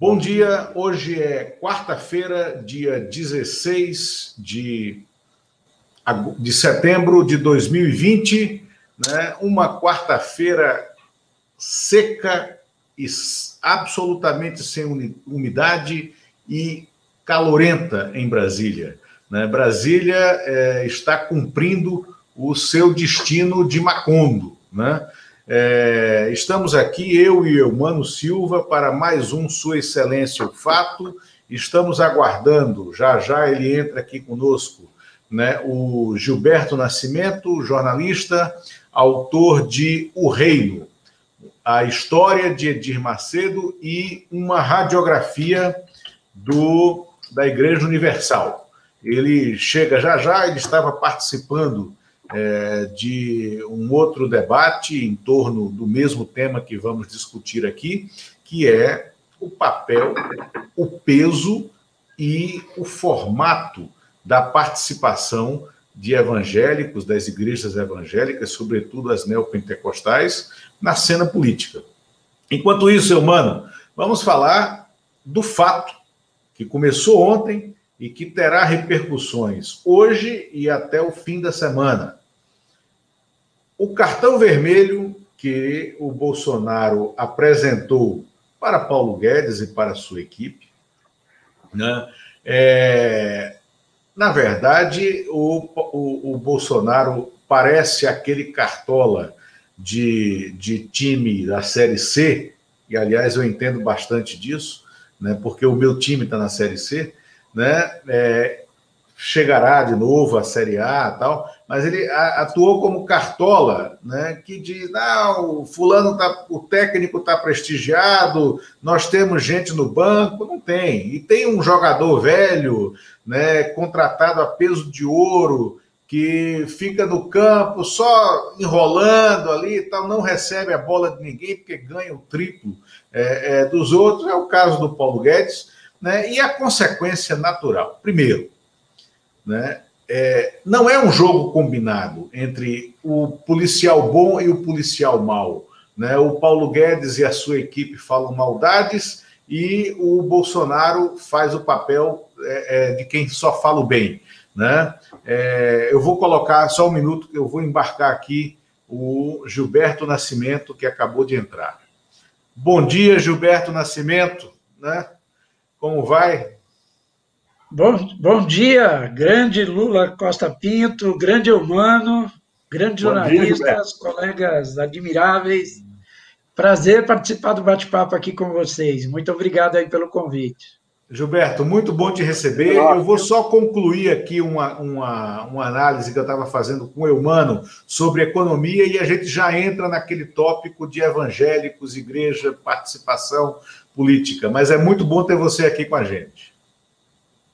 Bom dia, hoje é quarta-feira, dia 16 de, de setembro de 2020, né? uma quarta-feira seca e absolutamente sem umidade e calorenta em Brasília. Né? Brasília é, está cumprindo o seu destino de Macondo, né? É, estamos aqui, eu e Eumano Silva, para mais um Sua Excelência o Fato. Estamos aguardando, já já ele entra aqui conosco, né, o Gilberto Nascimento, jornalista, autor de O Reino, a história de Edir Macedo e uma radiografia do, da Igreja Universal. Ele chega já já, ele estava participando é, de um outro debate em torno do mesmo tema que vamos discutir aqui, que é o papel, o peso e o formato da participação de evangélicos, das igrejas evangélicas, sobretudo as neopentecostais, na cena política. Enquanto isso, seu mano, vamos falar do fato que começou ontem e que terá repercussões hoje e até o fim da semana. O cartão vermelho que o Bolsonaro apresentou para Paulo Guedes e para sua equipe, né, é, na verdade, o, o, o, Bolsonaro parece aquele cartola de, de time da Série C, e aliás eu entendo bastante disso, né, porque o meu time está na Série C, né, é, chegará de novo à Série A tal, mas ele atuou como cartola, né, que diz, não, o fulano tá, o técnico está prestigiado, nós temos gente no banco, não tem. E tem um jogador velho, né, contratado a peso de ouro, que fica no campo só enrolando ali e tal, não recebe a bola de ninguém porque ganha o triplo é, é, dos outros, é o caso do Paulo Guedes, né, e a consequência natural. Primeiro, né? É, não é um jogo combinado entre o policial bom e o policial mau. Né? O Paulo Guedes e a sua equipe falam maldades e o Bolsonaro faz o papel é, é, de quem só fala o bem. Né? É, eu vou colocar só um minuto, eu vou embarcar aqui o Gilberto Nascimento, que acabou de entrar. Bom dia, Gilberto Nascimento. Né? Como vai? Bom, bom dia, grande Lula Costa Pinto, grande humano, grandes jornalistas, colegas admiráveis. Prazer participar do bate-papo aqui com vocês. Muito obrigado aí pelo convite. Gilberto, muito bom te receber. Eu vou só concluir aqui uma, uma, uma análise que eu estava fazendo com o Eumano sobre economia e a gente já entra naquele tópico de evangélicos, igreja, participação política. Mas é muito bom ter você aqui com a gente.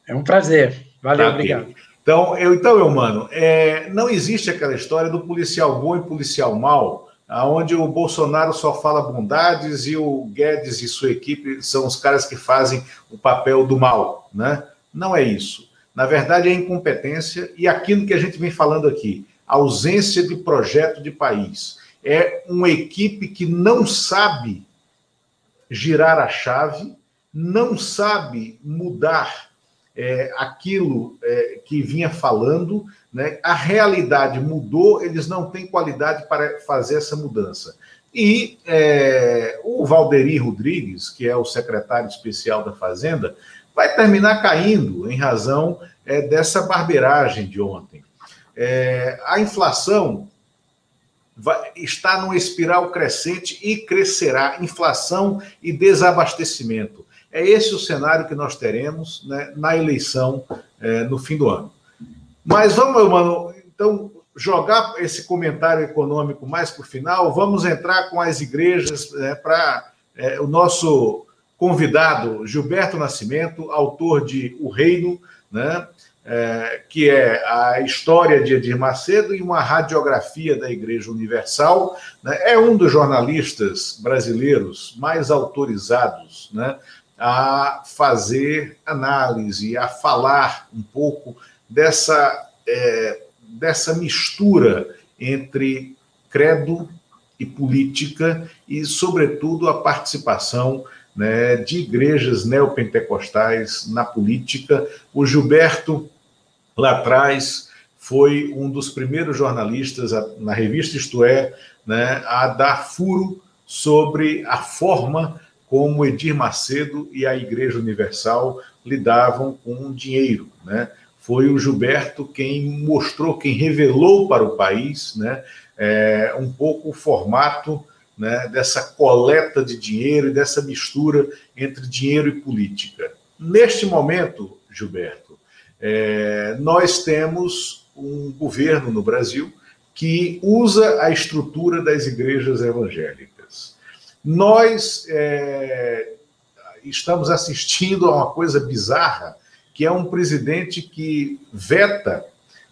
É um prazer. Valeu, tá, obrigado. Então, eu, então, eu, mano, é, não existe aquela história do policial bom e policial mau, onde o Bolsonaro só fala bondades e o Guedes e sua equipe são os caras que fazem o papel do mal, né? Não é isso. Na verdade, é incompetência e aquilo que a gente vem falando aqui, ausência de projeto de país. É uma equipe que não sabe girar a chave, não sabe mudar é, aquilo é, que vinha falando, né? a realidade mudou, eles não têm qualidade para fazer essa mudança. E é, o Valderi Rodrigues, que é o secretário especial da Fazenda, vai terminar caindo em razão é, dessa barbeiragem de ontem. É, a inflação vai, está numa espiral crescente e crescerá inflação e desabastecimento. É esse o cenário que nós teremos né, na eleição é, no fim do ano. Mas vamos, mano, então, jogar esse comentário econômico mais para o final, vamos entrar com as igrejas né, para é, o nosso convidado, Gilberto Nascimento, autor de O Reino, né, é, que é a história de Edir Macedo e uma radiografia da Igreja Universal. Né, é um dos jornalistas brasileiros mais autorizados né, a fazer análise, a falar um pouco dessa, é, dessa mistura entre credo e política e, sobretudo, a participação né, de igrejas neopentecostais na política. O Gilberto, lá atrás, foi um dos primeiros jornalistas na revista Isto É né, a dar furo sobre a forma como Edir Macedo e a Igreja Universal lidavam com dinheiro. Né? Foi o Gilberto quem mostrou, quem revelou para o país né, é, um pouco o formato né, dessa coleta de dinheiro e dessa mistura entre dinheiro e política. Neste momento, Gilberto, é, nós temos um governo no Brasil que usa a estrutura das igrejas evangélicas. Nós é, estamos assistindo a uma coisa bizarra, que é um presidente que veta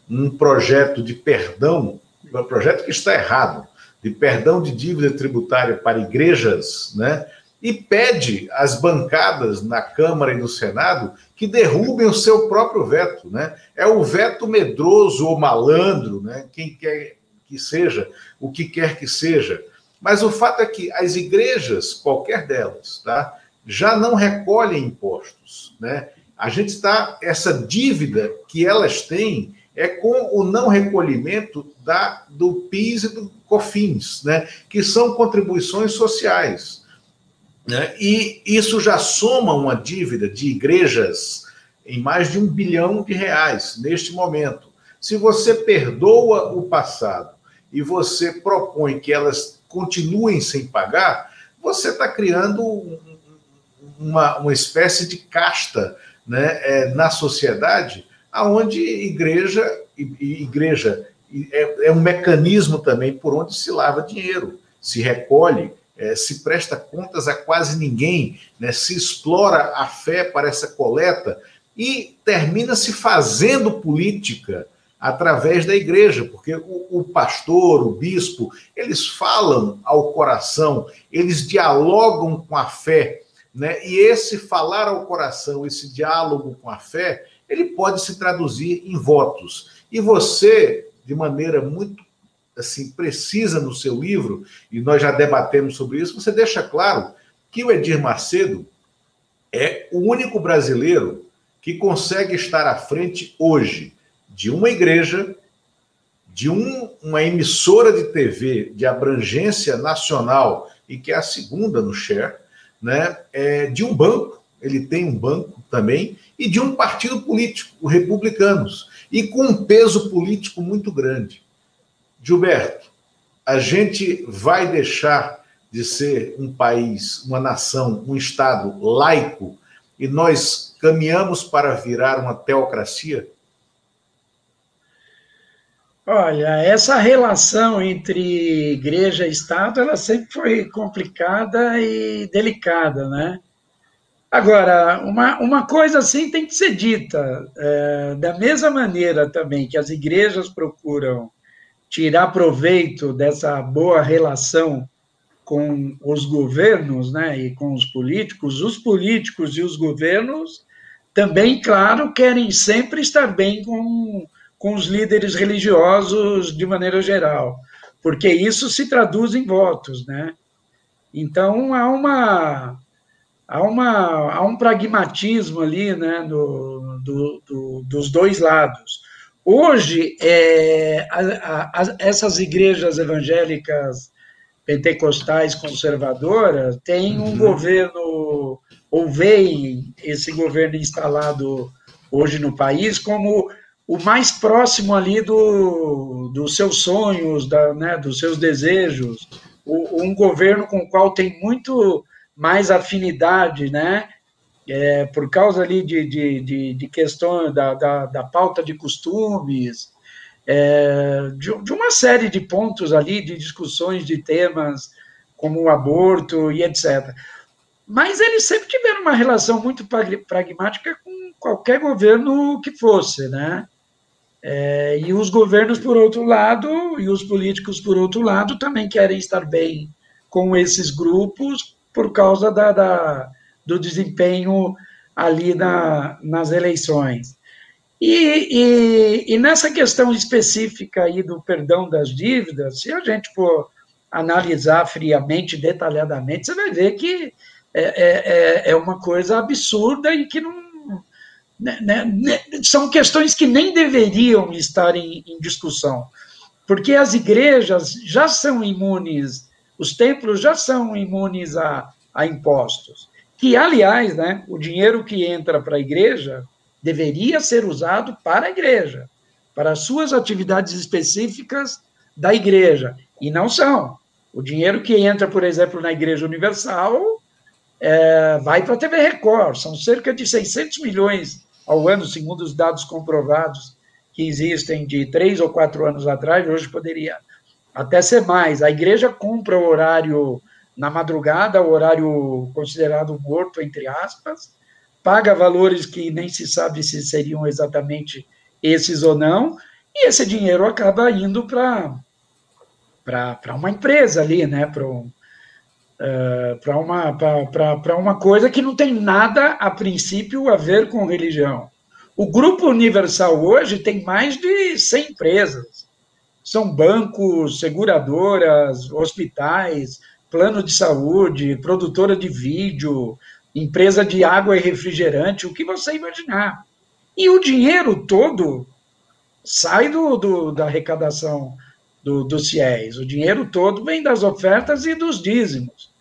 um projeto de perdão, um projeto que está errado, de perdão de dívida tributária para igrejas, né? E pede às bancadas na Câmara e no Senado que derrubem o seu próprio veto, né? É o veto medroso ou malandro, né? Quem quer que seja, o que quer que seja. Mas o fato é que as igrejas, qualquer delas, tá? Já não recolhem impostos, né? A gente está essa dívida que elas têm é com o não recolhimento da, do PIS e do COFINS, né, que são contribuições sociais. Né, e isso já soma uma dívida de igrejas em mais de um bilhão de reais neste momento. Se você perdoa o passado e você propõe que elas continuem sem pagar, você está criando uma, uma espécie de casta né, é, na sociedade aonde igreja, igreja é, é, um mecanismo também por onde se lava dinheiro, se recolhe, é, se presta contas a quase ninguém, né, se explora a fé para essa coleta e termina se fazendo política através da igreja, porque o, o, pastor, o bispo, eles falam ao coração, eles dialogam com a fé, né? E esse falar ao coração, esse diálogo com a fé, ele pode se traduzir em votos. E você, de maneira muito assim precisa no seu livro, e nós já debatemos sobre isso, você deixa claro que o Edir Macedo é o único brasileiro que consegue estar à frente hoje de uma igreja, de um, uma emissora de TV de abrangência nacional e que é a segunda no share, né, é, de um banco, ele tem um banco também, e de um partido político, o Republicanos, e com um peso político muito grande. Gilberto, a gente vai deixar de ser um país, uma nação, um Estado laico e nós caminhamos para virar uma teocracia? Olha, essa relação entre igreja e Estado, ela sempre foi complicada e delicada, né? Agora, uma, uma coisa assim tem que ser dita, é, da mesma maneira também que as igrejas procuram tirar proveito dessa boa relação com os governos né, e com os políticos, os políticos e os governos também, claro, querem sempre estar bem com, com os líderes religiosos de maneira geral, porque isso se traduz em votos, né? Então, há uma há, uma, há um pragmatismo ali né, do, do, do dos dois lados. Hoje, é, a, a, essas igrejas evangélicas pentecostais conservadoras têm um uhum. governo, ou veem esse governo instalado hoje no país como o mais próximo ali do, dos seus sonhos, da, né, dos seus desejos, o, um governo com o qual tem muito mais afinidade, né? É, por causa ali de, de, de, de questão da, da, da, pauta de costumes, é, de, de, uma série de pontos ali, de discussões de temas como o aborto e etc. Mas eles sempre tiveram uma relação muito pragmática com qualquer governo que fosse, né? É, e os governos, por outro lado, e os políticos, por outro lado, também querem estar bem com esses grupos por causa da, da do desempenho ali na, nas eleições. E, e, e, nessa questão específica aí do perdão das dívidas, se a gente for analisar friamente, detalhadamente, você vai ver que é, é, é uma coisa absurda e que não. Né, né, né, são questões que nem deveriam estar em, em discussão, porque as igrejas já são imunes, os templos já são imunes a, a impostos. Que, aliás, né, o dinheiro que entra para a igreja deveria ser usado para a igreja, para as suas atividades específicas da igreja, e não são. O dinheiro que entra, por exemplo, na Igreja Universal é, vai para a TV Record, são cerca de 600 milhões ao ano, segundo os dados comprovados que existem de três ou quatro anos atrás, hoje poderia até ser mais. A igreja compra o horário na madrugada, o horário considerado morto, entre aspas, paga valores que nem se sabe se seriam exatamente esses ou não, e esse dinheiro acaba indo para uma empresa ali, né? Para um, uh, para uma, uma coisa que não tem nada, a princípio, a ver com religião. O Grupo Universal hoje tem mais de 100 empresas. São bancos, seguradoras, hospitais, plano de saúde, produtora de vídeo, empresa de água e refrigerante, o que você imaginar. E o dinheiro todo sai do, do da arrecadação do, dos fiéis. O dinheiro todo vem das ofertas e dos dízimos.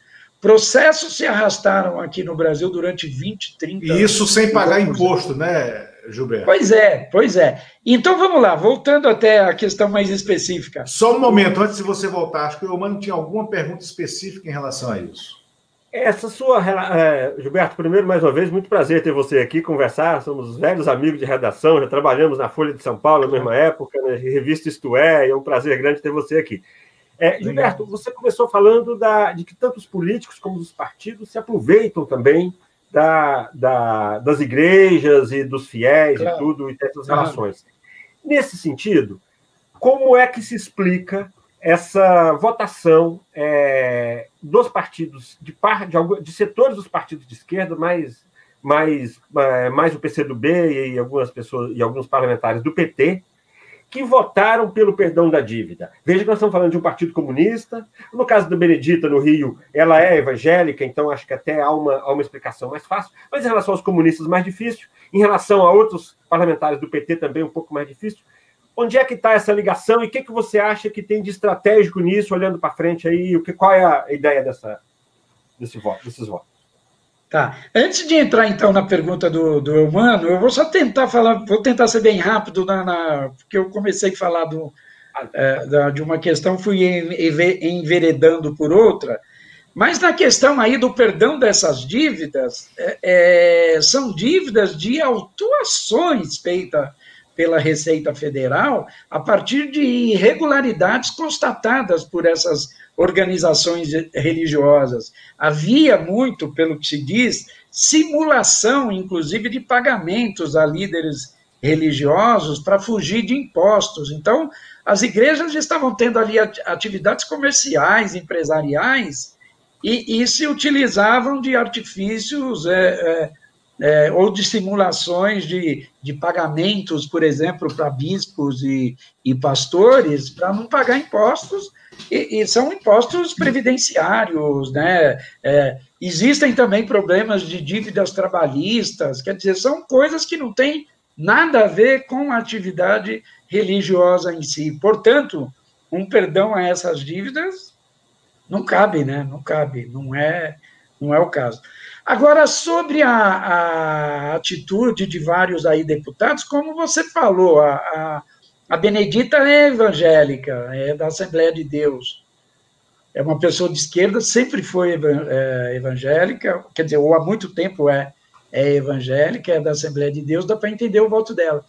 Processos se arrastaram aqui no Brasil durante 20, 30 anos. E isso sem pagar imposto, né, Gilberto? Pois é, pois é. Então vamos lá, voltando até a questão mais específica. Só um momento, antes de você voltar, acho que o Humano tinha alguma pergunta específica em relação a isso. Essa sua. É, Gilberto, primeiro, mais uma vez, muito prazer ter você aqui conversar. Somos velhos amigos de redação, já trabalhamos na Folha de São Paulo na mesma época, na revista Isto É, e é um prazer grande ter você aqui. É, Gilberto, você começou falando da, de que tanto os políticos como os partidos se aproveitam também da, da, das igrejas e dos fiéis claro. e tudo, e dessas relações. Nesse sentido, como é que se explica essa votação é, dos partidos, de, par, de, de, setores dos partidos de esquerda, mais, mais, é, mais o PCdoB e algumas pessoas e alguns parlamentares do PT, que votaram pelo perdão da dívida. Veja que nós estamos falando de um partido comunista. No caso da Benedita, no Rio, ela é evangélica, então acho que até há uma, há uma explicação mais fácil. Mas em relação aos comunistas, mais difícil. Em relação a outros parlamentares do PT, também um pouco mais difícil. Onde é que está essa ligação e o que, que você acha que tem de estratégico nisso, olhando para frente aí? O que, qual é a ideia dessa, desse voto, desses votos? Tá. Antes de entrar, então, na pergunta do, do Humano, eu vou só tentar falar, vou tentar ser bem rápido, na, na porque eu comecei a falar do, é, da, de uma questão, fui enveredando por outra, mas na questão aí do perdão dessas dívidas, é, é, são dívidas de autuações feitas pela Receita Federal a partir de irregularidades constatadas por essas organizações religiosas. Havia muito, pelo que se diz, simulação, inclusive, de pagamentos a líderes religiosos para fugir de impostos. Então, as igrejas estavam tendo ali atividades comerciais, empresariais, e, e se utilizavam de artifícios é, é, é, ou de simulações de, de pagamentos, por exemplo, para bispos e, e pastores, para não pagar impostos, e, e, são impostos previdenciários, né? É, existem também problemas de dívidas trabalhistas, quer dizer, são coisas que não têm nada a ver com a atividade religiosa em si. Portanto, um perdão a essas dívidas não cabe, né? Não cabe, não é, não é o caso. Agora, sobre a, a, atitude de vários aí deputados, como você falou, a, a, a Benedita é evangélica, é da Assembleia de Deus. É uma pessoa de esquerda, sempre foi é, evangélica, quer dizer, ou há muito tempo é, é evangélica, é da Assembleia de Deus, dá para entender o voto dela.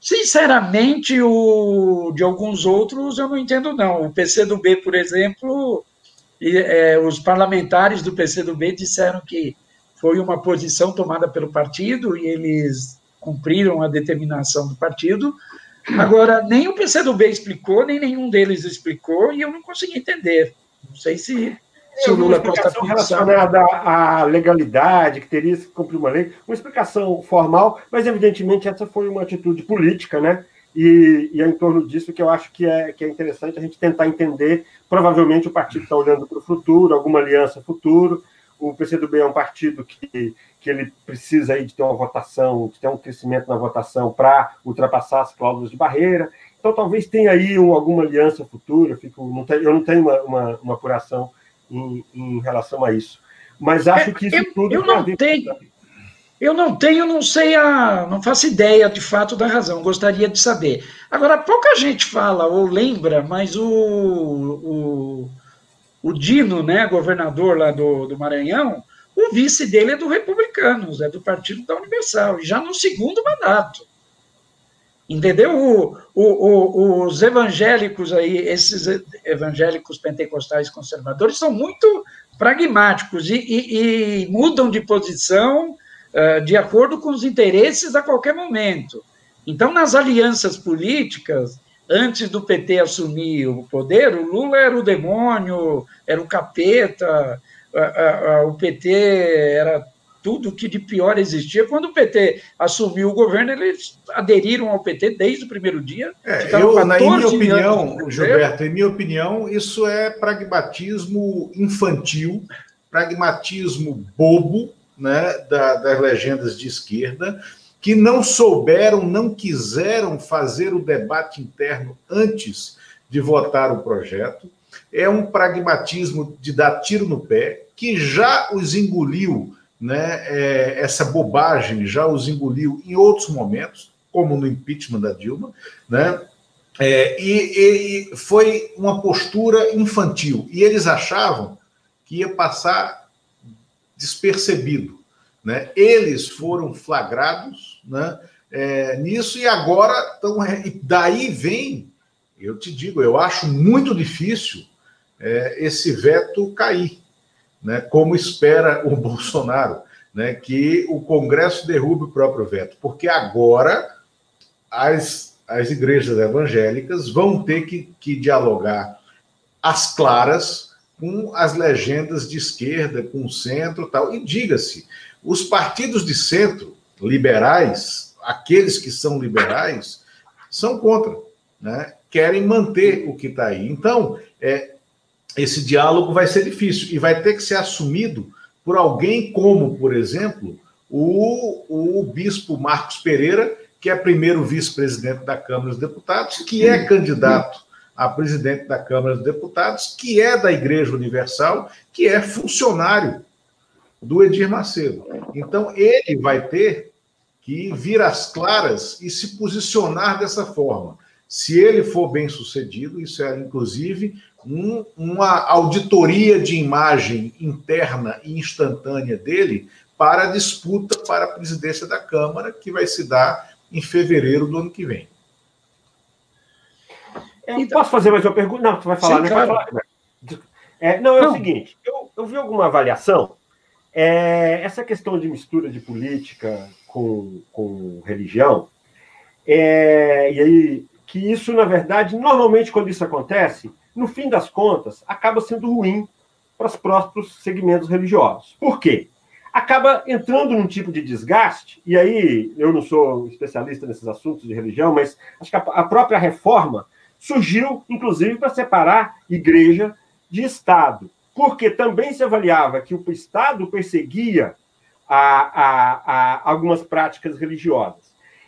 Sinceramente, o, de alguns outros eu não entendo, não. O PCdoB, por exemplo, e, é, os parlamentares do PCdoB disseram que foi uma posição tomada pelo partido e eles cumpriram a determinação do partido. Agora, nem o PCdoB explicou, nem nenhum deles explicou, e eu não consegui entender. Não sei se, se o Lula Costa Pinto relacionada à legalidade, que teria que cumprir uma lei, uma explicação formal, mas evidentemente essa foi uma atitude política, né? E, e é em torno disso que eu acho que é, que é interessante a gente tentar entender. Provavelmente o partido está olhando para o futuro, alguma aliança futuro, o PCdoB é um partido que, que ele precisa aí de ter uma votação, de ter um crescimento na votação para ultrapassar as cláusulas de barreira. Então, talvez tenha aí um, alguma aliança futura. Eu, fico, não tenho, eu não tenho uma, uma, uma apuração em, em, relação a isso. Mas acho que isso eu, tudo. Eu não tenho. Eu não tenho, não sei a, não faço ideia de fato da razão. Gostaria de saber. Agora, pouca gente fala ou lembra, mas o, o, o Dino, né, governador lá do, do Maranhão, o vice dele é do Republicanos, é do Partido da Universal, e já no segundo mandato. Entendeu? O, o, o, os evangélicos aí, esses evangélicos pentecostais conservadores, são muito pragmáticos e, e, e mudam de posição uh, de acordo com os interesses a qualquer momento. Então, nas alianças políticas, antes do PT assumir o poder, o Lula era o demônio, era o capeta, o PT era tudo que de pior existia. Quando o PT assumiu o governo, eles aderiram ao PT desde o primeiro dia. É, eu, na minha opinião, Gilberto, em minha opinião, isso é pragmatismo infantil, pragmatismo bobo, né, da, das legendas de esquerda, que não souberam, não quiseram fazer o debate interno antes de votar o projeto. É um pragmatismo de dar tiro no pé, que já os engoliu né, é, essa bobagem já os engoliu em outros momentos, como no impeachment da Dilma, né? É, e, e, foi uma postura infantil. E eles achavam que ia passar despercebido. Né? Eles foram flagrados né, é, nisso e agora estão. E daí vem, eu te digo, eu acho muito difícil é, esse veto cair né, como espera o Bolsonaro, né, que o Congresso derrube o próprio veto, porque agora as, as igrejas evangélicas vão ter que, que dialogar às claras com as legendas de esquerda, com o centro tal. E diga-se, os partidos de centro, liberais, aqueles que são liberais, são contra, né? querem manter o que está aí. Então, é, esse diálogo vai ser difícil e vai ter que ser assumido por alguém como, por exemplo, o, o bispo Marcos Pereira, que é primeiro vice-presidente da Câmara dos Deputados, que é candidato a presidente da Câmara dos Deputados, que é da Igreja Universal, que é funcionário do Edir Macedo. Então, ele vai ter que vir às claras e se posicionar dessa forma. Se ele for bem sucedido, isso é inclusive um, uma auditoria de imagem interna e instantânea dele para a disputa para a presidência da Câmara, que vai se dar em fevereiro do ano que vem. Eu então, posso fazer mais uma pergunta? Não, tu vai falar, sim, né? Claro. Falar. É, não, é não. o seguinte, eu, eu vi alguma avaliação, é, essa questão de mistura de política com, com religião, é, e aí, que isso, na verdade, normalmente quando isso acontece, no fim das contas, acaba sendo ruim para os próprios segmentos religiosos. Por quê? Acaba entrando num tipo de desgaste, e aí eu não sou especialista nesses assuntos de religião, mas acho que a própria reforma surgiu, inclusive, para separar igreja de Estado, porque também se avaliava que o Estado perseguia a, a, a algumas práticas religiosas.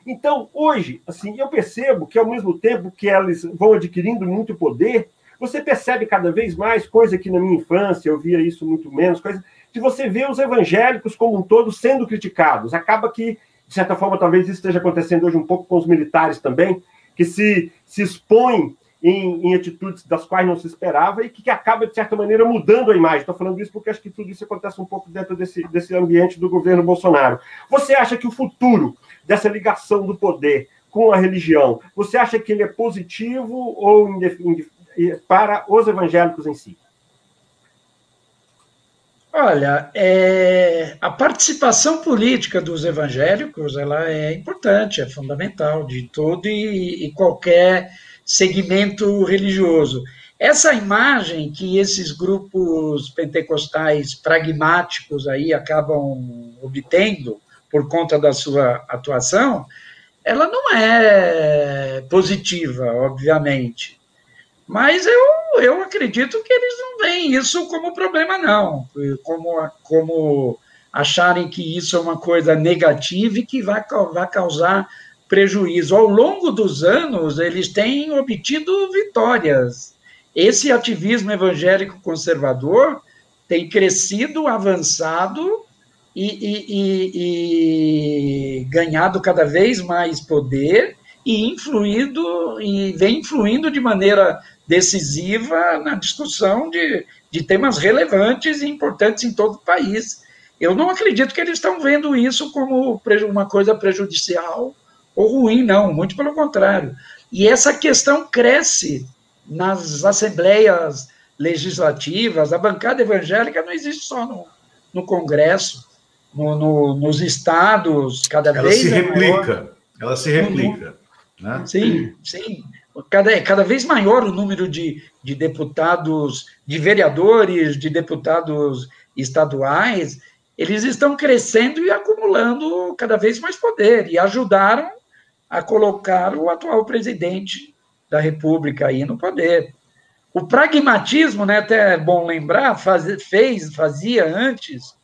Então, hoje, assim, eu percebo que, ao mesmo tempo que elas vão adquirindo muito poder, você percebe cada vez mais, coisa que na minha infância eu via isso muito menos, coisa de você ver os evangélicos como um todo sendo criticados. Acaba que, de certa forma, talvez isso esteja acontecendo hoje um pouco com os militares também, que se, se expõem em, em, atitudes das quais não se esperava e que, que, acaba, de certa maneira, mudando a imagem. Estou falando isso porque acho que tudo isso acontece um pouco dentro desse, desse ambiente do governo Bolsonaro. Você acha que o futuro dessa ligação do poder com a religião, você acha que ele é positivo ou para os evangélicos em si? Olha, é, a participação política dos evangélicos ela é importante, é fundamental de todo e, e qualquer segmento religioso. Essa imagem que esses grupos pentecostais pragmáticos aí acabam obtendo por conta da sua atuação, ela não é positiva, obviamente. Mas eu eu acredito que eles não veem isso como problema, não. Como, como acharem que isso é uma coisa negativa e que vai, vai causar prejuízo. Ao longo dos anos, eles têm obtido vitórias. Esse ativismo evangélico conservador tem crescido, avançado e, e, e, e ganhado cada vez mais poder e influído e vem influindo de maneira decisiva na discussão de, de temas relevantes e importantes em todo o país. Eu não acredito que eles estão vendo isso como uma coisa prejudicial ou ruim, não, muito pelo contrário. E essa questão cresce nas assembleias legislativas, a bancada evangélica não existe só no, no Congresso, no, no, nos estados, cada ela vez. Se é replica, maior. Ela se replica. Né? Sim, sim. Cada, cada vez maior o número de, de deputados, de vereadores, de deputados estaduais, eles estão crescendo e acumulando cada vez mais poder e ajudaram a colocar o atual presidente da República aí no poder. O pragmatismo, né, até é bom lembrar, faz, fez, fazia antes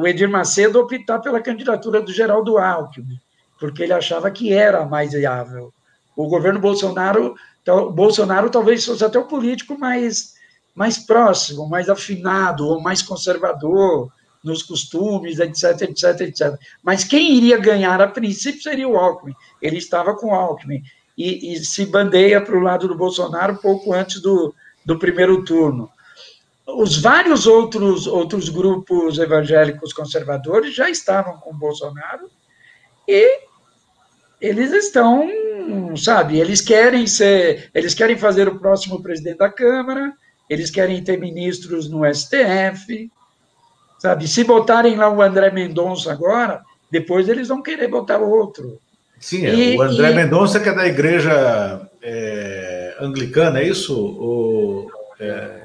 o Edir Macedo optar pela candidatura do Geraldo Alckmin, porque ele achava que era mais viável. O governo Bolsonaro, Bolsonaro talvez fosse até o político mais, mais próximo, mais afinado, ou mais conservador nos costumes, etc, etc, etc. Mas quem iria ganhar a princípio seria o Alckmin. Ele estava com o Alckmin e, e se bandeia para o lado do Bolsonaro pouco antes do, do primeiro turno. Os vários outros, outros grupos evangélicos conservadores já estavam com Bolsonaro e eles estão, sabe, eles querem ser, eles querem fazer o próximo presidente da Câmara, eles querem ter ministros no STF, sabe? Se botarem lá o André Mendonça agora, depois eles vão querer botar outro. Sim, é. e, o André e... Mendonça que é da igreja é, anglicana, é isso? O, é...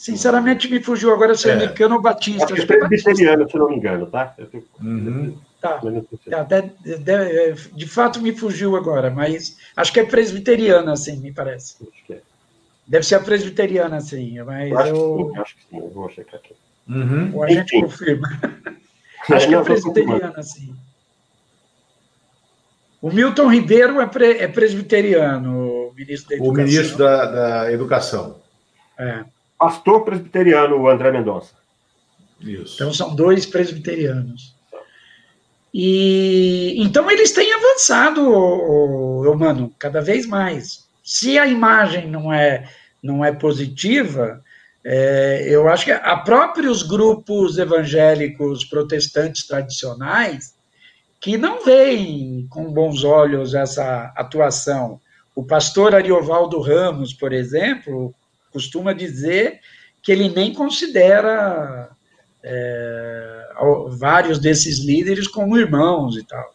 Sinceramente, me fugiu agora se é anglicano ou batista. Acho que é presbiteriano, se não me engano, tá? Uhum. Tá. tá de, de, de, fato me fugiu agora, mas acho que é presbiteriana, assim, me parece. É. Deve ser a presbiteriana, assim, mas acho, eu... que sim, acho que sim, eu vou checar aqui. Uhum. Ou a gente Enfim. confirma. acho que é presbiteriana, assim. O Milton Ribeiro é, pre, é presbiteriano, o ministro da Educação. O ministro da, da Educação. É. Pastor presbiteriano, o André Mendonça. Isso. Então são dois presbiterianos. E então eles têm avançado, o, mano, cada vez mais. Se a imagem não é não é positiva, é, eu acho que a próprios grupos evangélicos protestantes tradicionais que não veem com bons olhos essa atuação. O pastor Ariovaldo Ramos, por exemplo, costuma dizer que ele nem considera é, vários desses líderes como irmãos e tal.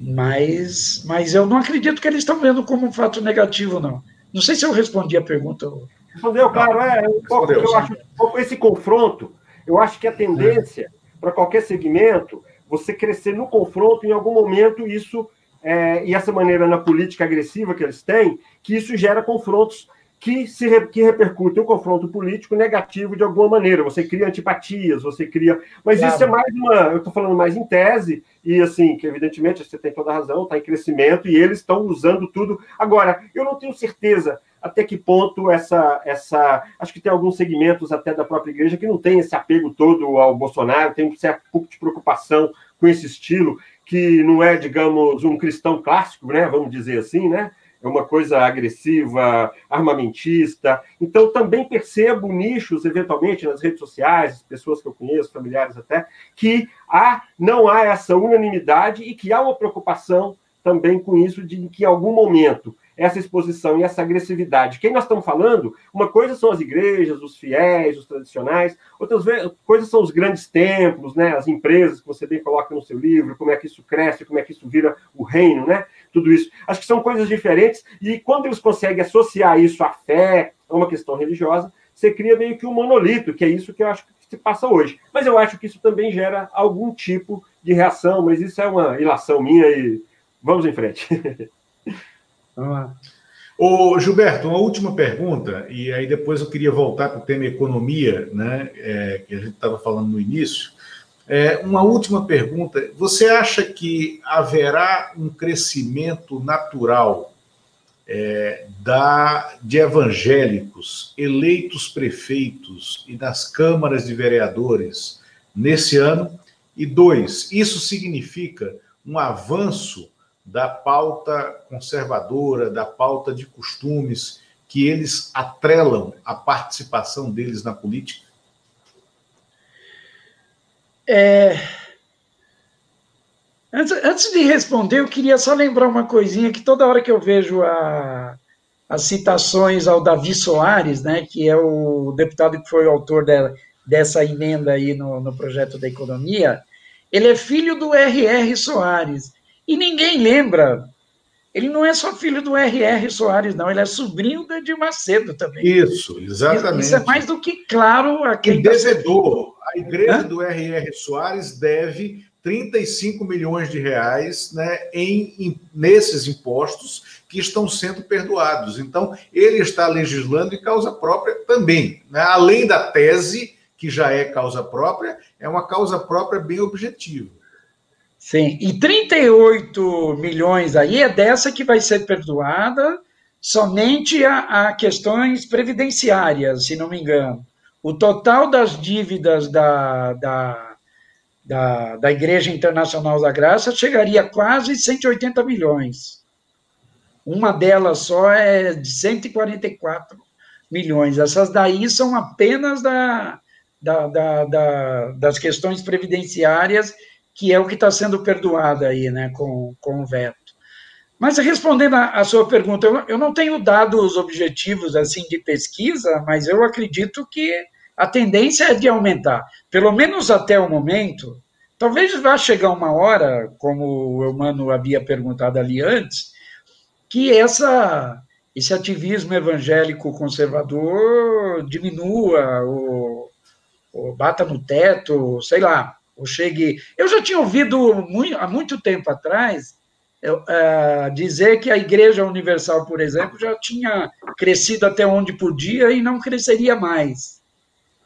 Mas, mas eu não acredito que eles estão vendo como um fato negativo, não. Não sei se eu respondi a pergunta. Respondeu, claro. É, um pouco, eu acho, esse confronto, eu acho que a tendência é. para qualquer segmento, você crescer no confronto, em algum momento, isso, é, e essa maneira na política agressiva que eles têm, que isso gera confrontos que, se, que repercute o confronto político negativo de alguma maneira. Você cria antipatias, você cria. Mas claro. isso é mais uma. Eu estou falando mais em tese, e assim, que evidentemente você tem toda a razão, está em crescimento, e eles estão usando tudo. Agora, eu não tenho certeza até que ponto essa. essa Acho que tem alguns segmentos até da própria igreja que não tem esse apego todo ao Bolsonaro, tem um certo pouco de preocupação com esse estilo, que não é, digamos, um cristão clássico, né? Vamos dizer assim, né? É uma coisa agressiva, armamentista. Então, também percebo nichos, eventualmente, nas redes sociais, pessoas que eu conheço, familiares até, que há, não há essa unanimidade e que há uma preocupação também com isso de que, em algum momento, essa exposição e essa agressividade. Quem nós estamos falando, uma coisa são as igrejas, os fiéis, os tradicionais, outras coisas são os grandes templos, né, as empresas que você bem coloca no seu livro, como é que isso cresce, como é que isso vira o reino, né? Tudo isso. Acho que são coisas diferentes e quando eles conseguem associar isso à fé, a uma questão religiosa, você cria meio que um monolito, que é isso que eu acho que se passa hoje. Mas eu acho que isso também gera algum tipo de reação, mas isso é uma ilação minha e vamos em frente. Vamos lá. Ô, Gilberto, uma última pergunta, e aí depois eu queria voltar para o tema economia, né, é, que a gente estava falando no início. É, uma última pergunta: você acha que haverá um crescimento natural é, da, de evangélicos eleitos prefeitos e nas câmaras de vereadores nesse ano? E dois, isso significa um avanço da pauta conservadora, da pauta de costumes, que eles atrelam a participação deles na política? É... Antes, antes, de responder, eu queria só lembrar uma coisinha que toda hora que eu vejo a, as citações ao Davi Soares, né, que é o deputado que foi o autor dela, dessa emenda aí no, no projeto da economia, ele é filho do R.R. Soares. E ninguém lembra. Ele não é só filho do R.R. Soares, não, ele é sobrinho do Edir Macedo também. Isso, exatamente. Isso é mais do que claro a quem. Tá devedor. A igreja Hã? do R.R. Soares deve 35 milhões de reais né, em, em, nesses impostos que estão sendo perdoados. Então, ele está legislando em causa própria também. Né? Além da tese, que já é causa própria, é uma causa própria bem objetiva. Sim, e 38 milhões aí é dessa que vai ser perdoada somente a, a questões previdenciárias, se não me engano. O total das dívidas da, da, da, da Igreja Internacional da Graça chegaria a quase 180 milhões. Uma delas só é de 144 milhões. Essas daí são apenas da, da, da, da das questões previdenciárias que é o que está sendo perdoado aí, né, com, com o veto. Mas respondendo à sua pergunta, eu, eu não tenho dados objetivos assim de pesquisa, mas eu acredito que a tendência é de aumentar, pelo menos até o momento. Talvez vá chegar uma hora, como o Eumano havia perguntado ali antes, que essa, esse ativismo evangélico conservador diminua, ou, ou bata no teto, sei lá, ou. Eu já tinha ouvido muito, há muito tempo atrás eu, uh, dizer que a Igreja Universal, por exemplo, já tinha crescido até onde podia e não cresceria mais.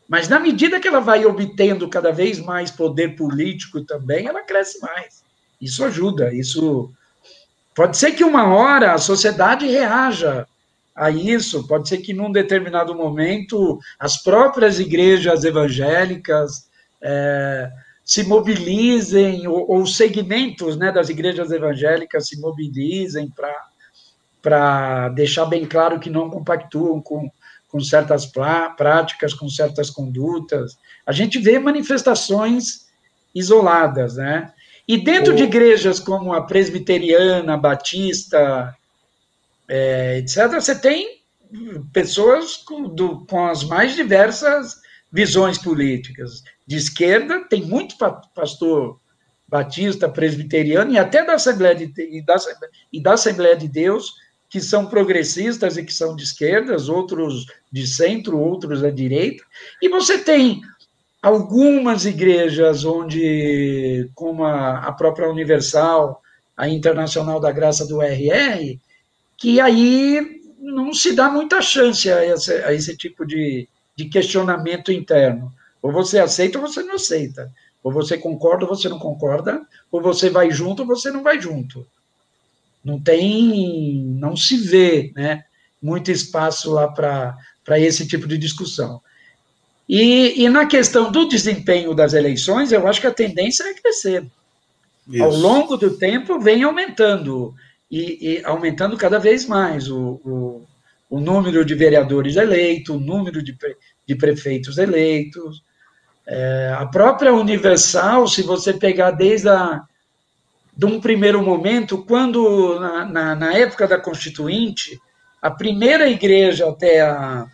Mas na medida que ela vai obtendo cada vez mais poder político também, ela cresce mais. Isso ajuda, isso pode ser que uma hora a sociedade reaja a isso, pode ser que num determinado momento as próprias igrejas evangélicas é, se mobilizem, ou, ou segmentos né, das igrejas evangélicas se mobilizem para deixar bem claro que não compactuam com, com certas práticas, com certas condutas. A gente vê manifestações isoladas, né? E dentro de igrejas como a presbiteriana, a batista, é, etc., você tem pessoas com, do, com as mais diversas visões políticas. De esquerda, tem muito pastor batista, presbiteriano e até da Assembleia de, e da, e da Assembleia de Deus que são progressistas e que são de esquerdas, outros de centro, outros da direita. E você tem algumas igrejas onde, como a, a própria Universal, a Internacional da Graça do RR, que aí não se dá muita chance a esse, a esse tipo de, de questionamento interno. Ou você aceita ou você não aceita. Ou você concorda ou você não concorda, ou você vai junto ou você não vai junto. Não tem, não se vê, né, muito espaço lá para esse tipo de discussão. E, e, na questão do desempenho das eleições, eu acho que a tendência é crescer. Isso. Ao longo do tempo, vem aumentando, e, e aumentando cada vez mais o, o, o número de vereadores eleitos, o número de, de prefeitos eleitos. É, a própria Universal, se você pegar desde a, de um primeiro momento, quando, na, na, na época da Constituinte, a primeira igreja até a,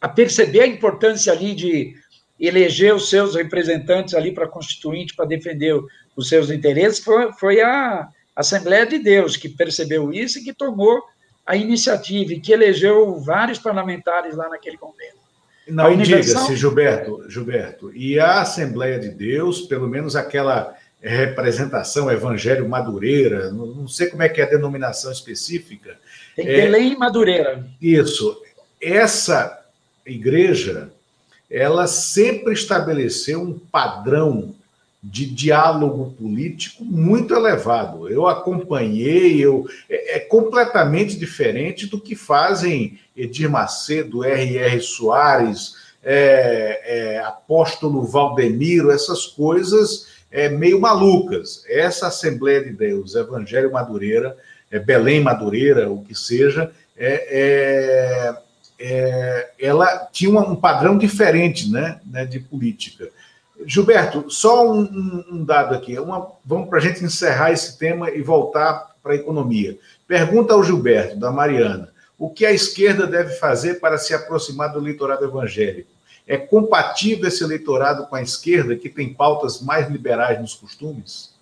a perceber a importância ali de eleger os seus representantes ali para Constituinte, para defender os seus interesses, foi, foi a Assembleia de Deus, que percebeu isso e que tomou a iniciativa e que elegeu vários parlamentares lá naquele convento. Não, diga-se, Gilberto, Gilberto, e a Assembleia de Deus, pelo menos aquela representação Evangelho Madureira, não sei como é que é a denominação específica. Tem Belém é, Madureira. Isso. Essa igreja, ela sempre estabeleceu um padrão de diálogo político muito elevado. Eu acompanhei, eu, é, é, completamente diferente do que fazem Edir Macedo, R.R. Soares, é, é, Apóstolo Valdemiro, essas coisas é, meio malucas. Essa Assembleia de Deus, Evangelho Madureira, é, Belém Madureira, o que seja, é, é, ela tinha um padrão diferente né, né de política. Gilberto, só um, um dado aqui. Uma, vamos para a gente encerrar esse tema e voltar para a economia. Pergunta ao Gilberto, da Mariana: o que a esquerda deve fazer para se aproximar do eleitorado evangélico? É compatível esse eleitorado com a esquerda, que tem pautas mais liberais nos costumes?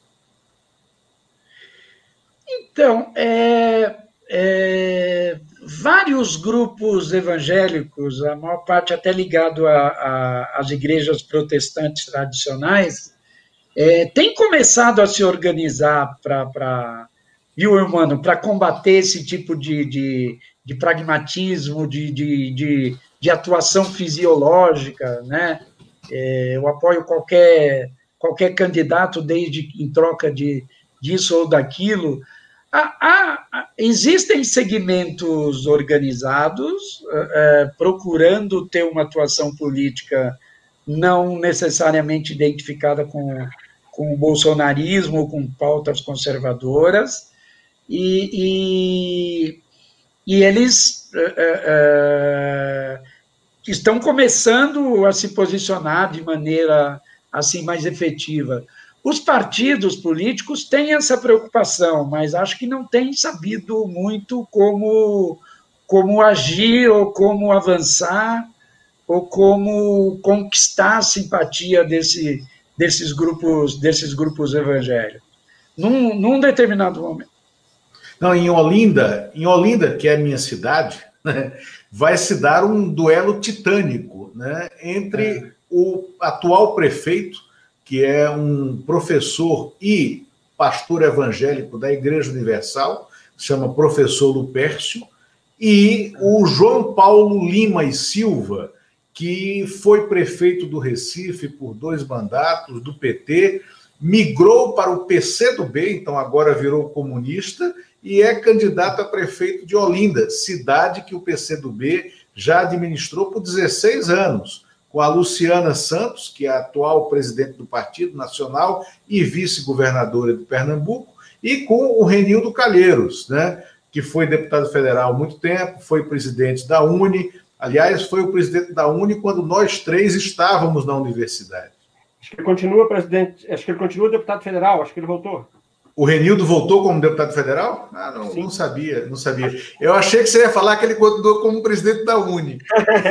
Então, é, é, vários grupos evangélicos, a maior parte até ligado às igrejas protestantes tradicionais, é, tem começado a se organizar para, viu, irmão, para combater esse tipo de, de, de pragmatismo, de, de, de, atuação fisiológica, né? É, eu apoio qualquer, qualquer candidato desde em troca de disso ou daquilo, Há, há, existem segmentos organizados é, procurando ter uma atuação política não necessariamente identificada com, com o bolsonarismo ou com pautas conservadoras, e, e, e eles é, é, estão começando a se posicionar de maneira assim mais efetiva. Os partidos políticos têm essa preocupação, mas acho que não têm sabido muito como, como agir ou como avançar ou como conquistar a simpatia desse, desses grupos desses grupos evangélicos num, num determinado momento. Não, em Olinda, em Olinda, que é a minha cidade, né, vai se dar um duelo titânico né, entre é. o atual prefeito que é um professor e pastor evangélico da Igreja Universal, se chama professor Lupércio, e o João Paulo Lima e Silva, que foi prefeito do Recife por dois mandatos do PT, migrou para o PCdoB, então agora virou comunista, e é candidato a prefeito de Olinda, cidade que o PCdoB já administrou por 16 anos com a Luciana Santos, que é a atual presidente do Partido Nacional e vice-governadora de Pernambuco, e com o Renildo Calheiros, né, que foi deputado federal há muito tempo, foi presidente da Uni, aliás, foi o presidente da Uni quando nós três estávamos na universidade. Acho que ele continua presidente, acho que ele continua deputado federal, acho que ele voltou. O Renildo voltou como deputado federal? Ah, não, não, sabia, não sabia. Eu achei que você ia falar que ele continuou como presidente da Uni.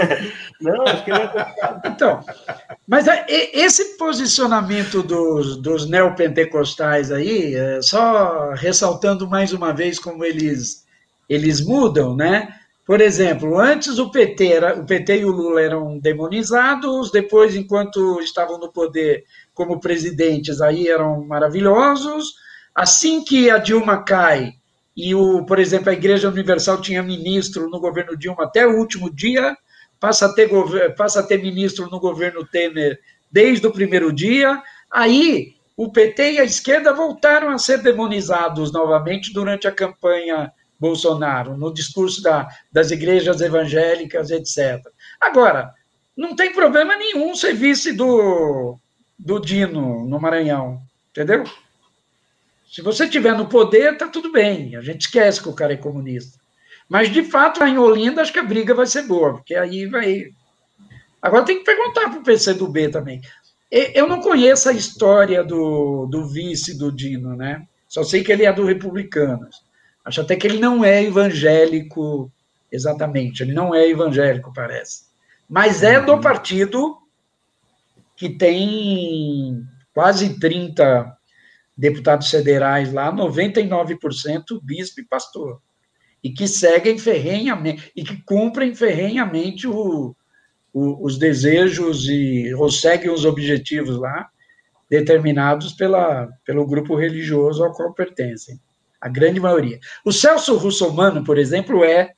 não, acho que ele é Então, mas é, esse posicionamento dos, dos neopentecostais aí, é, só ressaltando mais uma vez como eles, eles mudam, né? Por exemplo, antes o PT, era, o PT e o Lula eram demonizados, depois, enquanto estavam no poder como presidentes, aí eram maravilhosos, Assim que a Dilma cai e, o, por exemplo, a Igreja Universal tinha ministro no governo Dilma até o último dia, passa a ter, passa a ter ministro no governo Temer desde o primeiro dia, aí o PT e a esquerda voltaram a ser demonizados novamente durante a campanha Bolsonaro, no discurso da, das igrejas evangélicas, etc. Agora, não tem problema nenhum ser vice do, do Dino no Maranhão, entendeu? Se você estiver no poder, tá tudo bem. A gente esquece que o cara é comunista. Mas, de fato, lá em Olinda, acho que a briga vai ser boa, porque aí vai. Agora tem que perguntar para o PCdoB também. Eu não conheço a história do, do vice do Dino, né? Só sei que ele é do Republicanos. Acho até que ele não é evangélico exatamente. Ele não é evangélico, parece. Mas é do uhum. partido que tem quase 30 deputados federais lá, 99% bispo e pastor, e que seguem ferrenhamente, e que cumprem ferrenhamente o, o, os desejos e ou seguem os objetivos lá determinados pela, pelo grupo religioso ao qual pertencem, a grande maioria. O Celso Russomano, por exemplo, é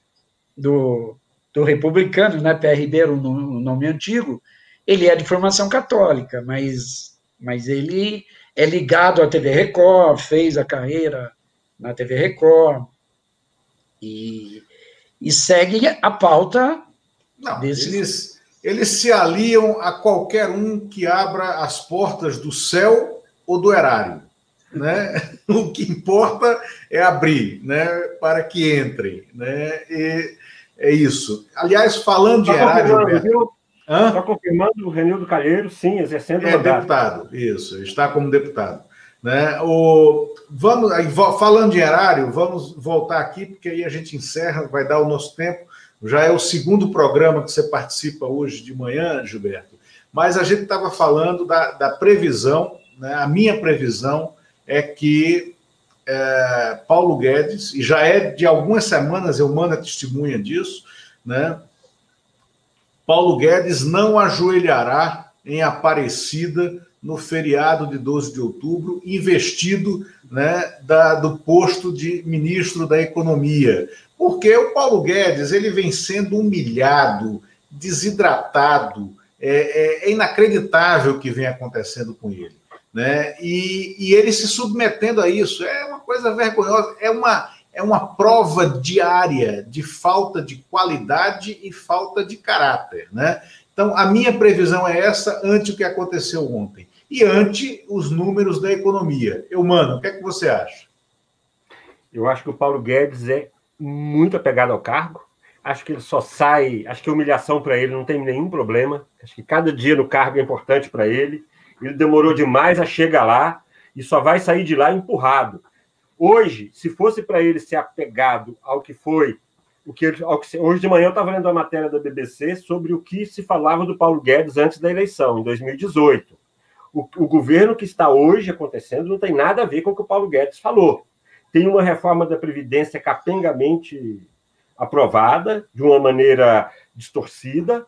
do, do republicano, né, PRB era o nome antigo, ele é de formação católica, mas, mas ele é ligado à TV Record, fez a carreira na TV Record e, e segue a pauta Não, desses... eles, eles se aliam a qualquer um que abra as portas do céu ou do erário. Né? O que importa é abrir né? para que entrem. Né? E é isso. Aliás, falando de erário. Roberto, Está confirmando o Renildo Calheiro, sim, exercendo é, mandato. deputado, isso, está como deputado. Né? O, vamos, falando de erário, vamos voltar aqui, porque aí a gente encerra, vai dar o nosso tempo. Já é o segundo programa que você participa hoje de manhã, Gilberto. Mas a gente estava falando da, da previsão, né? a minha previsão é que é, Paulo Guedes, e já é de algumas semanas, eu mando a testemunha disso, né? Paulo Guedes não ajoelhará em Aparecida no feriado de 12 de outubro, investido né, da, do posto de ministro da Economia. Porque o Paulo Guedes ele vem sendo humilhado, desidratado, é, é, é inacreditável o que vem acontecendo com ele. Né? E, e ele se submetendo a isso é uma coisa vergonhosa, é uma, é uma prova diária de falta de qualidade e falta de caráter, né? Então, a minha previsão é essa ante o que aconteceu ontem e ante os números da economia. Eu, mano, o que é que você acha? Eu acho que o Paulo Guedes é muito apegado ao cargo. Acho que ele só sai, acho que a humilhação para ele não tem nenhum problema. Acho que cada dia no cargo é importante para ele. Ele demorou demais a chegar lá e só vai sair de lá empurrado. Hoje, se fosse para ele ser apegado ao que foi, o que, que hoje de manhã eu estava lendo a matéria da BBC sobre o que se falava do Paulo Guedes antes da eleição, em 2018. O, o governo que está hoje acontecendo não tem nada a ver com o que o Paulo Guedes falou. Tem uma reforma da Previdência capengamente aprovada, de uma maneira distorcida,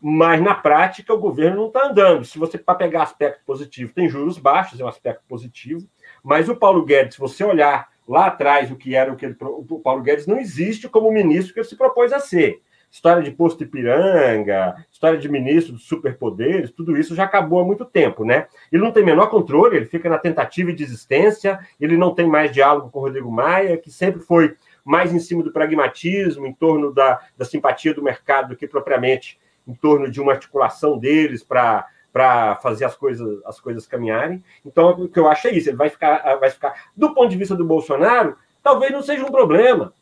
mas na prática o governo não está andando. Se você para pegar aspecto positivo, tem juros baixos, é um aspecto positivo. Mas o Paulo Guedes, se você olhar lá atrás o que era o que ele, o Paulo Guedes não existe como ministro que ele se propôs a ser. História de posto Ipiranga, história de ministro dos superpoderes, tudo isso já acabou há muito tempo, né? Ele não tem menor controle, ele fica na tentativa e desistência, ele não tem mais diálogo com o Rodrigo Maia, que sempre foi mais em cima do pragmatismo, em torno da, da simpatia do mercado do que propriamente em torno de uma articulação deles para para fazer as coisas, as coisas caminharem. Então, o que eu acho é isso. Ele vai ficar, vai ficar, do ponto de vista do Bolsonaro, talvez não seja um problema.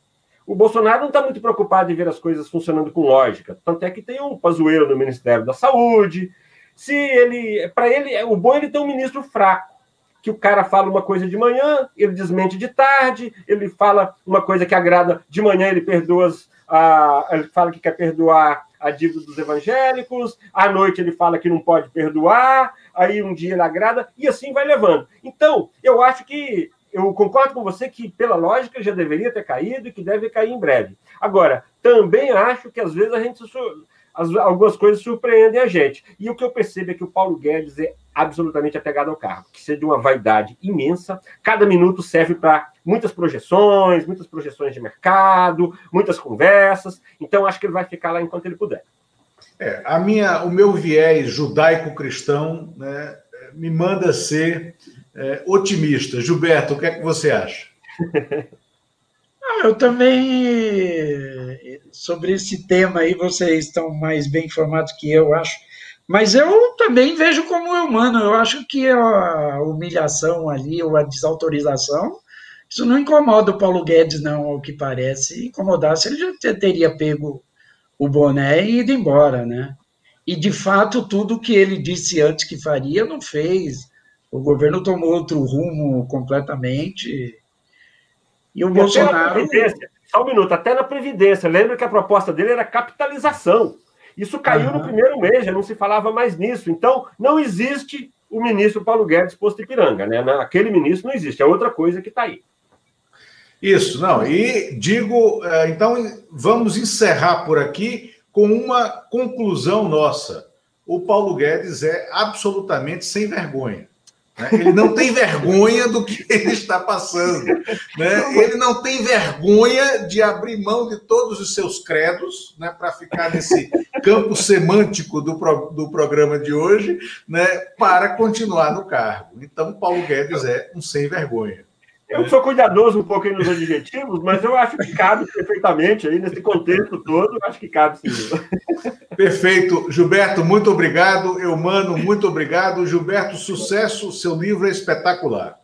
O Bolsonaro não está muito preocupado em ver as coisas funcionando com lógica. Tanto é que tem um pazueiro no Ministério da Saúde. Se ele, para ele, o bom é ele ter um ministro fraco, que o cara fala uma coisa de manhã, ele desmente de tarde, ele fala uma coisa que agrada de manhã, ele perdoa, a, ele fala que quer perdoar a dívida dos evangélicos, à noite ele fala que não pode perdoar, aí um dia ele agrada, e assim vai levando. Então, eu acho que eu concordo com você que, pela lógica, já deveria ter caído e que deve cair em breve. Agora, também acho que às vezes a gente as, algumas coisas surpreendem a gente. E o que eu percebo é que o Paulo Guedes é absolutamente apegado ao cargo, que seja de uma vaidade imensa. Cada minuto serve para muitas projeções, muitas projeções de mercado, muitas conversas. Então, acho que ele vai ficar lá enquanto ele puder. É, a minha, o meu viés judaico-cristão né, me manda ser é, otimista. Gilberto, o que é que você acha? Ah, eu também, sobre esse tema aí, vocês estão mais bem informados que eu, acho. Mas eu também vejo como humano. Eu acho que a humilhação ali, ou a desautorização, isso não incomoda o Paulo Guedes, não, ao que parece. Incomodasse, ele já teria pego o boné e ido embora, né? E, de fato, tudo que ele disse antes que faria, não fez. O governo tomou outro rumo completamente. E o e Bolsonaro. Só um minuto, até na Previdência. Lembra que a proposta dele era capitalização. Isso caiu uhum. no primeiro mês, já não se falava mais nisso. Então, não existe o ministro Paulo Guedes posto Ipiranga, né? Aquele ministro não existe, é outra coisa que está aí. Isso, não. E digo, é, então, vamos encerrar por aqui com uma conclusão nossa. O Paulo Guedes é absolutamente sem vergonha. Né? Ele não tem vergonha do que ele está passando. Né? Ele não tem vergonha de abrir mão de todos os seus credos né, para ficar nesse campo semântico do, pro, do programa de hoje né, para continuar no cargo. Então, Paulo Guedes é um sem vergonha. Eu sou cuidadoso um pouco nos adjetivos, mas eu acho que cabe perfeitamente aí nesse contexto todo, eu acho que cabe sim. Perfeito. Gilberto, muito obrigado. Eumano, muito obrigado. Gilberto, sucesso, seu livro é espetacular.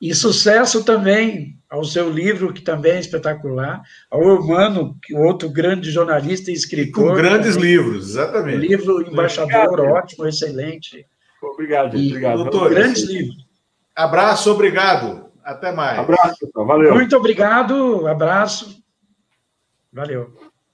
E sucesso também ao seu livro, que também é espetacular, ao Eumano, que outro grande jornalista e escritor. com grandes também. livros, exatamente. livro Embaixador, obrigado. ótimo, excelente. Obrigado, gente. Obrigado. Doutor, grandes livros. Abraço, obrigado. Até mais. Abraço, pessoal. Valeu. Muito obrigado. Abraço. Valeu.